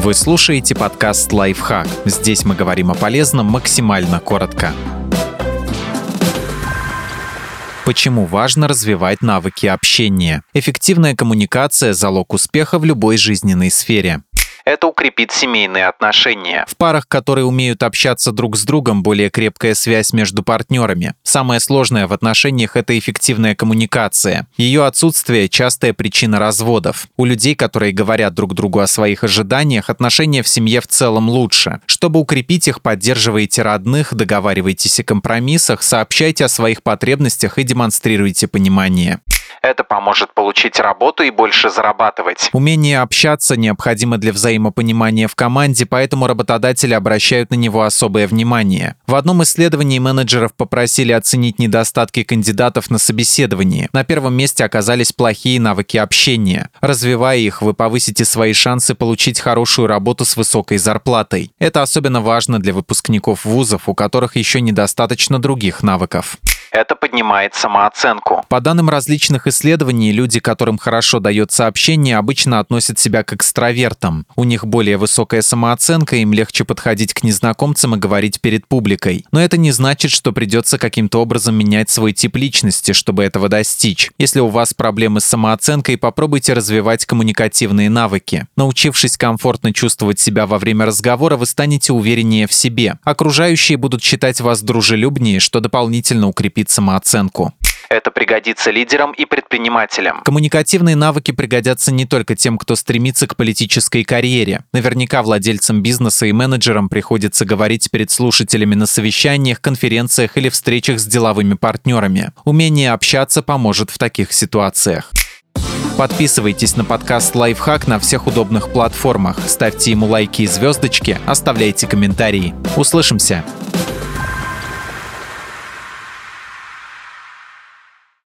Вы слушаете подкаст «Лайфхак». Здесь мы говорим о полезном максимально коротко. Почему важно развивать навыки общения? Эффективная коммуникация – залог успеха в любой жизненной сфере это укрепит семейные отношения. В парах, которые умеют общаться друг с другом, более крепкая связь между партнерами. Самое сложное в отношениях – это эффективная коммуникация. Ее отсутствие – частая причина разводов. У людей, которые говорят друг другу о своих ожиданиях, отношения в семье в целом лучше. Чтобы укрепить их, поддерживайте родных, договаривайтесь о компромиссах, сообщайте о своих потребностях и демонстрируйте понимание. Это поможет получить работу и больше зарабатывать. Умение общаться необходимо для взаимопонимания в команде, поэтому работодатели обращают на него особое внимание. В одном исследовании менеджеров попросили оценить недостатки кандидатов на собеседовании. На первом месте оказались плохие навыки общения. Развивая их, вы повысите свои шансы получить хорошую работу с высокой зарплатой. Это особенно важно для выпускников вузов, у которых еще недостаточно других навыков. Это поднимает самооценку. По данным различных исследований, люди, которым хорошо дается общение, обычно относят себя к экстравертам. У них более высокая самооценка, им легче подходить к незнакомцам и говорить перед публикой. Но это не значит, что придется каким-то образом менять свой тип личности, чтобы этого достичь. Если у вас проблемы с самооценкой, попробуйте развивать коммуникативные навыки. Научившись комфортно чувствовать себя во время разговора, вы станете увереннее в себе. Окружающие будут считать вас дружелюбнее, что дополнительно укрепит самооценку. Это пригодится лидерам и предпринимателям. Коммуникативные навыки пригодятся не только тем, кто стремится к политической карьере. Наверняка владельцам бизнеса и менеджерам приходится говорить перед слушателями на совещаниях, конференциях или встречах с деловыми партнерами. Умение общаться поможет в таких ситуациях. Подписывайтесь на подкаст «Лайфхак» на всех удобных платформах, ставьте ему лайки и звездочки, оставляйте комментарии. Услышимся!